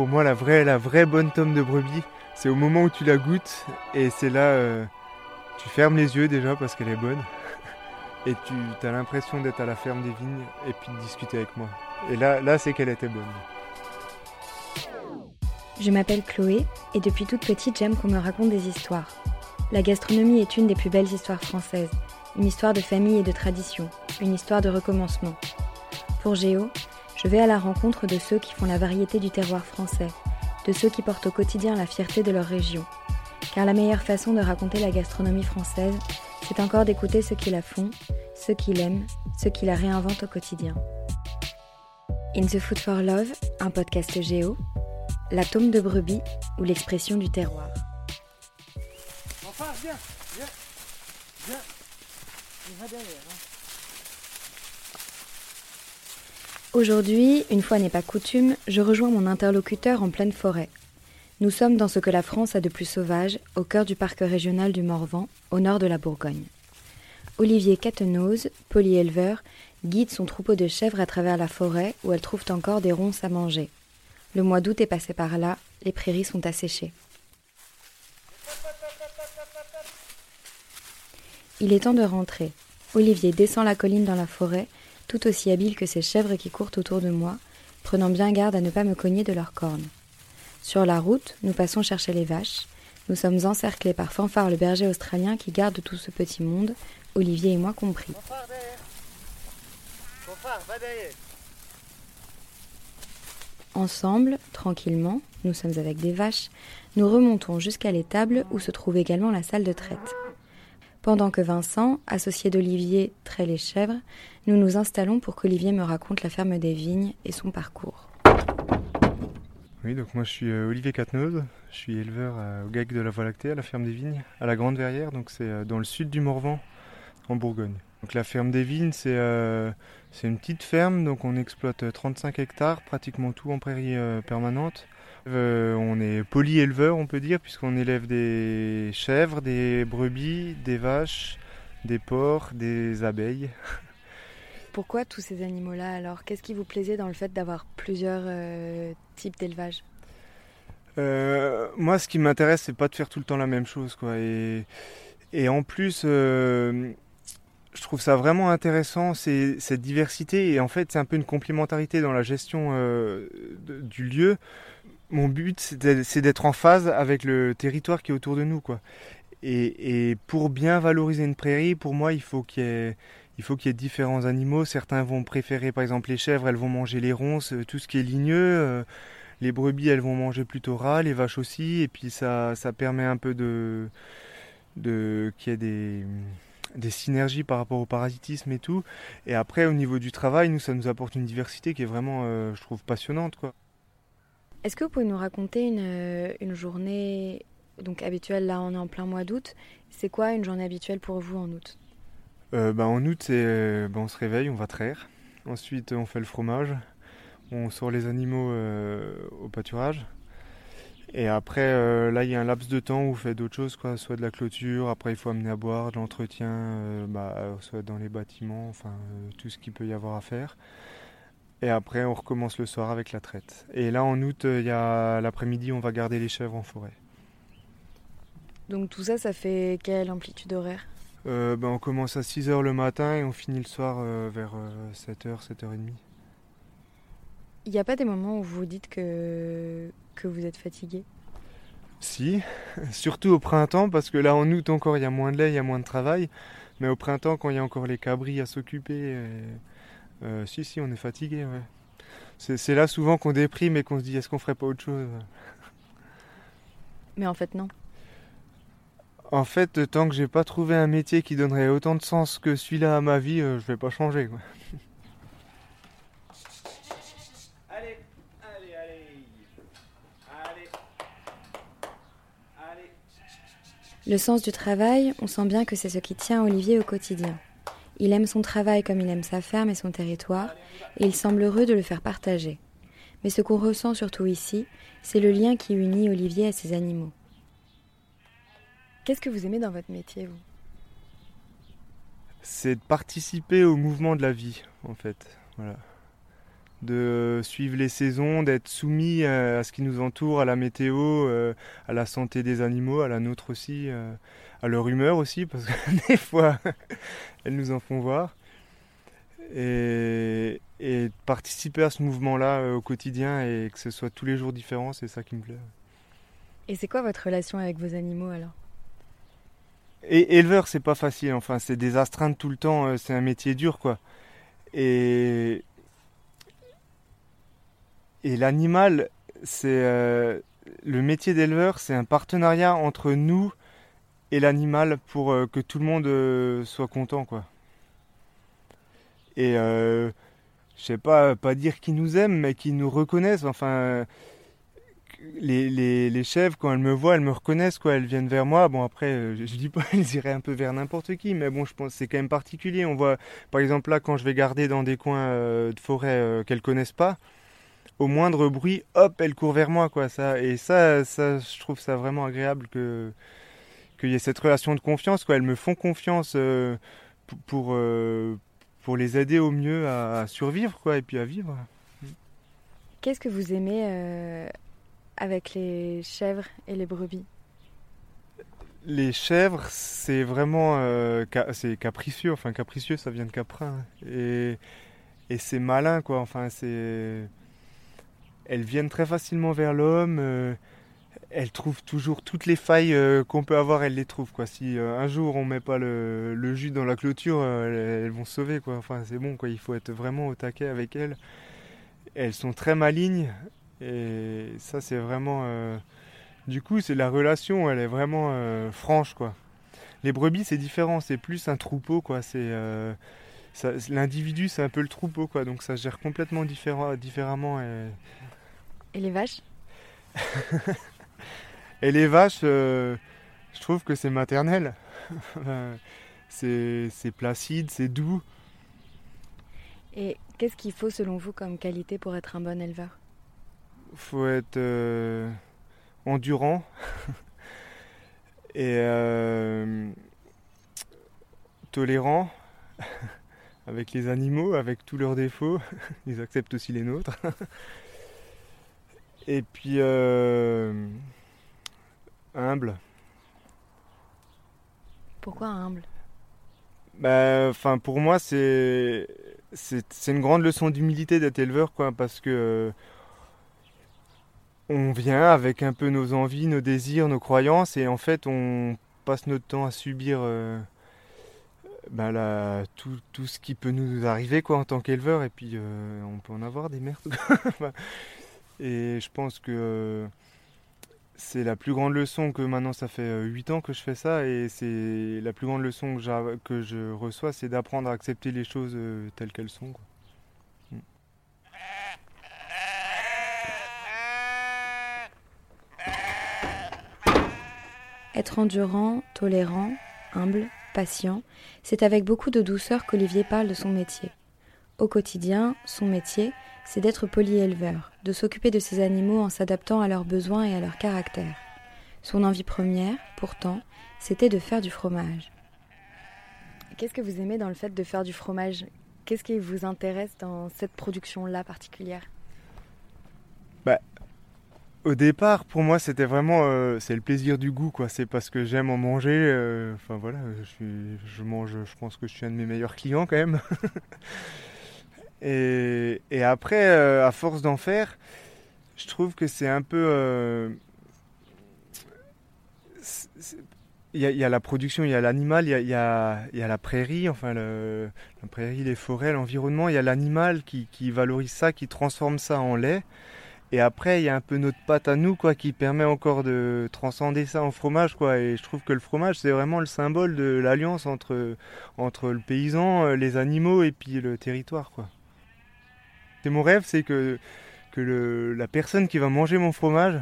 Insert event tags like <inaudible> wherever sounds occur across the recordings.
pour moi, la vraie, la vraie bonne tome de brebis, c'est au moment où tu la goûtes et c'est là, euh, tu fermes les yeux déjà parce qu'elle est bonne <laughs> et tu as l'impression d'être à la ferme des vignes et puis de discuter avec moi. Et là, là c'est qu'elle était bonne. Je m'appelle Chloé et depuis toute petite j'aime qu'on me raconte des histoires. La gastronomie est une des plus belles histoires françaises, une histoire de famille et de tradition, une histoire de recommencement. Pour Géo, je vais à la rencontre de ceux qui font la variété du terroir français, de ceux qui portent au quotidien la fierté de leur région. Car la meilleure façon de raconter la gastronomie française, c'est encore d'écouter ceux qui la font, ceux qui l'aiment, ceux qui la réinventent au quotidien. In the Food for Love, un podcast Géo, l'atome de brebis ou l'expression du terroir. Enfin, viens, viens, viens. Derrière. Hein. Aujourd'hui, une fois n'est pas coutume, je rejoins mon interlocuteur en pleine forêt. Nous sommes dans ce que la France a de plus sauvage, au cœur du parc régional du Morvan, au nord de la Bourgogne. Olivier Catenose, polyéleveur, guide son troupeau de chèvres à travers la forêt où elles trouvent encore des ronces à manger. Le mois d'août est passé par là, les prairies sont asséchées. Il est temps de rentrer. Olivier descend la colline dans la forêt, tout aussi habile que ces chèvres qui courent autour de moi, prenant bien garde à ne pas me cogner de leurs cornes. Sur la route, nous passons chercher les vaches. Nous sommes encerclés par Fanfare le berger australien qui garde tout ce petit monde, Olivier et moi compris. Ensemble, tranquillement, nous sommes avec des vaches, nous remontons jusqu'à l'étable où se trouve également la salle de traite. Pendant que Vincent, associé d'Olivier, traite les chèvres, nous nous installons pour qu'Olivier me raconte la ferme des vignes et son parcours. Oui, donc moi je suis euh, Olivier Catnose, je suis éleveur au GAC de la Voie lactée, à la ferme des vignes, à la Grande Verrière, donc c'est euh, dans le sud du Morvan, en Bourgogne. Donc la ferme des vignes, c'est euh, une petite ferme, donc on exploite 35 hectares, pratiquement tout en prairie permanente. On est polyéleveur, on peut dire, puisqu'on élève des chèvres, des brebis, des vaches, des porcs, des abeilles. <laughs> Pourquoi tous ces animaux-là alors? Qu'est-ce qui vous plaisait dans le fait d'avoir plusieurs types d'élevage? Euh, Moi, ce qui m'intéresse, c'est pas de faire tout le temps la même chose. Quoi. Et, et en plus, euh, je trouve ça vraiment intéressant, c'est, cette diversité. Et en fait, c'est un peu une complémentarité dans la gestion euh, du lieu. Mon but, c'est d'être en phase avec le territoire qui est autour de nous. Quoi. Et, pour bien valoriser une prairie, pour moi, il faut qu'il y ait différents animaux. Certains vont préférer, par exemple, les chèvres, elles vont manger les ronces, euh, tout ce qui est ligneux. Euh, les brebis, elles vont manger plutôt ras, les vaches aussi. Et puis ça, ça permet un peu de, qu'il y ait des, des synergies par rapport au parasitisme et tout. Et après, au niveau du travail, nous, ça nous apporte une diversité qui est vraiment, euh, je trouve, passionnante. Quoi. Est-ce que vous pouvez nous raconter une, une journée donc habituelle Là, on est en plein mois d'août. C'est quoi une journée habituelle pour vous en août? Euh, bah, en août, euh, bah, on se réveille, on va traire. Ensuite, on fait le fromage. On sort les animaux euh, au pâturage. Et après, là, il y a un laps de temps où on fait d'autres choses, quoi, soit de la clôture, après il faut amener à boire, de l'entretien, bah, soit dans les bâtiments, enfin tout ce qu'il peut y avoir à faire. Et après, on recommence le soir avec la traite. Et là, en août, il y a l'après-midi, on va garder les chèvres en forêt. Donc tout ça, ça fait quelle amplitude horaire? Euh, ben, on commence à 6h le matin et on finit le soir euh, vers 7h, euh, 7h30. Il n'y a pas des moments où vous dites que, que vous êtes fatigué? Si, <laughs> surtout au printemps, parce que là en août encore il y a moins de lait, il y a moins de travail. Mais au printemps, quand il y a encore les cabris à s'occuper, si, si, on est fatigué. C'est là souvent qu'on déprime et qu'on se dit est-ce qu'on ferait pas autre chose? Mais en fait, non. En fait, tant que j'ai pas trouvé un métier qui donnerait autant de sens que celui-là à ma vie, euh, je vais pas changer. <laughs> Allez, allez, allez. Allez. Le sens du travail, on sent bien que c'est ce qui tient Olivier au quotidien. Il aime son travail comme il aime sa ferme et son territoire, et il semble heureux de le faire partager. Mais ce qu'on ressent surtout ici, c'est le lien qui unit Olivier à ses animaux. Qu'est-ce que vous aimez dans votre métier, vous? C'est de participer au mouvement de la vie, en fait. Voilà. De suivre les saisons, d'être soumis à, ce qui nous entoure, à la météo, à la santé des animaux, à la nôtre aussi, à leur humeur aussi, parce que <laughs> des fois, <laughs> elles nous en font voir. Et, et participer à ce mouvement-là au quotidien et que ce soit tous les jours différents, c'est ça qui me plaît. Et c'est quoi votre relation avec vos animaux alors? Et éleveur, c'est pas facile. Enfin, c'est des astreintes tout le temps. Euh, c'est un métier dur, quoi. Et et l'animal, c'est euh, le métier d'éleveur, c'est un partenariat entre nous et l'animal pour euh, que tout le monde soit content, quoi. Et je sais pas, pas dire qu'ils nous aiment, mais qu'ils nous reconnaissent. Enfin, les, les, chèvres, quand elles me voient, elles me reconnaissent, quoi. Elles viennent vers moi. Bon, après, euh, je, dis pas, <laughs> elles iraient un peu vers n'importe qui, mais bon, je pense c'est quand même particulier. On voit, par exemple, là, quand je vais garder dans des coins euh, de forêt euh, qu'elles connaissent pas, au moindre bruit, hop, elles courent vers moi, quoi. Ça, et ça, ça, je trouve ça vraiment agréable que qu'il y ait cette relation de confiance, quoi. Elles me font confiance pour pour, les aider au mieux à, à, survivre, quoi, et puis à vivre. Qu'est-ce que vous aimez avec les chèvres et les brebis? Les chèvres, c'est vraiment euh, c'est capricieux. Enfin, capricieux, ça vient de caprin. Et, et c'est malin, quoi. Enfin, c'est. Elles viennent très facilement vers l'homme. Euh, elles trouvent toujours toutes les failles euh, qu'on peut avoir, elles les trouvent quoi. Si un jour on met pas le, jus dans la clôture, elles, vont se sauver quoi. Enfin c'est bon quoi. Il faut être vraiment au taquet avec elles. Elles sont très malignes. Et ça, c'est vraiment. Euh, du coup, c'est la relation, elle est vraiment euh, franche, quoi. Les brebis, c'est différent, c'est plus un troupeau, quoi. C'est. Euh, l'individu, c'est un peu le troupeau, quoi. Donc ça gère complètement différemment. Et les vaches <laughs> Et les vaches, je trouve que c'est maternel. <laughs> c'est placide, c'est doux. Et qu'est-ce qu'il faut selon vous comme qualité pour être un bon éleveur? Faut être euh, endurant <laughs> et euh, tolérant avec les animaux, avec tous leurs défauts. Ils acceptent aussi les nôtres. Et puis euh, humble. Pourquoi humble? Bah, enfin, pour moi, c'est c'est une grande leçon d'humilité d'être éleveur, quoi, parce que on vient avec un peu nos envies, nos désirs, nos croyances, et en fait, on passe notre temps à subir euh, ben tout, ce qui peut nous arriver quoi, en tant qu'éleveur, et puis euh, on peut en avoir des merdes. <laughs> et je pense que euh, c'est la plus grande leçon que maintenant, ça fait 8 ans que je fais ça, et c'est la plus grande leçon que, que je reçois, c'est d'apprendre à accepter les choses telles qu'elles sont. Être endurant, tolérant, humble, patient, c'est avec beaucoup de douceur qu'Olivier parle de son métier. Au quotidien, son métier, c'est d'être polyéleveur, de s'occuper de ses animaux en s'adaptant à leurs besoins et à leur caractère. Son envie première, pourtant, c'était de faire du fromage. Qu'est-ce que vous aimez dans le fait de faire du fromage? Qu'est-ce qui vous intéresse dans cette production-là particulière? Bah, au départ, pour moi, c'était vraiment euh, c'est le plaisir du goût, quoi. C'est parce que j'aime en manger. Euh, enfin voilà, je, pense que je suis un de mes meilleurs clients quand même. <laughs> et, après, euh, à force d'en faire, je trouve que c'est un peu. Il y, a, la production, il y a l'animal, il, y a, la prairie, enfin la prairie, les forêts, l'environnement. Il y a l'animal qui, qui valorise ça, qui transforme ça en lait. Et après, il y a un peu notre pâte à nous, quoi, qui permet encore de transcender ça en fromage, quoi. Et je trouve que le fromage, c'est vraiment le symbole de l'alliance entre, entre le paysan, euh, les animaux et puis le territoire, quoi. C'est mon rêve, c'est que, la personne qui va manger mon fromage,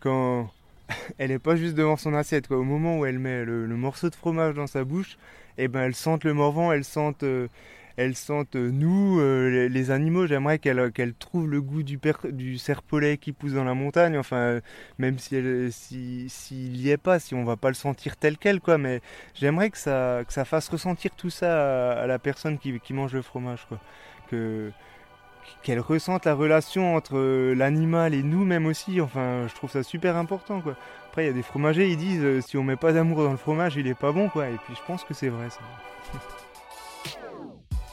quand <laughs> elle n'est pas juste devant son assiette, au moment où elle met le, morceau de fromage dans sa bouche, eh ben elle sente le morvan, elle sente euh, elles sentent nous, euh, les, animaux, j'aimerais qu'elles trouvent le goût du, qui pousse dans la montagne, enfin, même si elle, s'il si, y est pas, si on va pas le sentir tel quel, quoi, mais j'aimerais que ça, fasse ressentir tout ça à, la personne qui, mange le fromage, quoi. Qu'elle ressente la relation entre euh, l'animal et nous-mêmes aussi. Enfin, je trouve ça super important, quoi. Après, il y a des fromagers, ils disent euh, si on met pas d'amour dans le fromage, il est pas bon, quoi. Et puis, je pense que c'est vrai, ça. <laughs>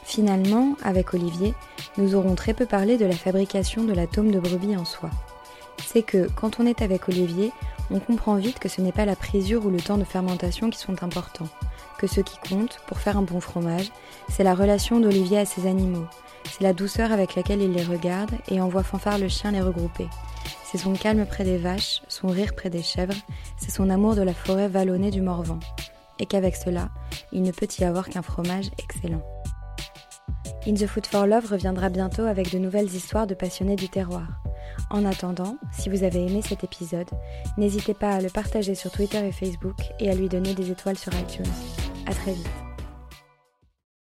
Finalement, avec Olivier, nous aurons très peu parlé de la fabrication de l'atome de brebis en soi. C'est que, quand on est avec Olivier, on comprend vite que ce n'est pas la présure ou le temps de fermentation qui sont importants, que ce qui compte, pour faire un bon fromage, c'est la relation d'Olivier à ses animaux, c'est la douceur avec laquelle il les regarde et envoie fanfare le chien les regrouper. C'est son calme près des vaches, son rire près des chèvres, c'est son amour de la forêt vallonnée du Morvan. Et qu'avec cela, il ne peut y avoir qu'un fromage excellent. In the Food for Love reviendra bientôt avec de nouvelles histoires de passionnés du terroir. En attendant, si vous avez aimé cet épisode, n'hésitez pas à le partager sur Twitter et Facebook et à lui donner des étoiles sur iTunes. À très vite.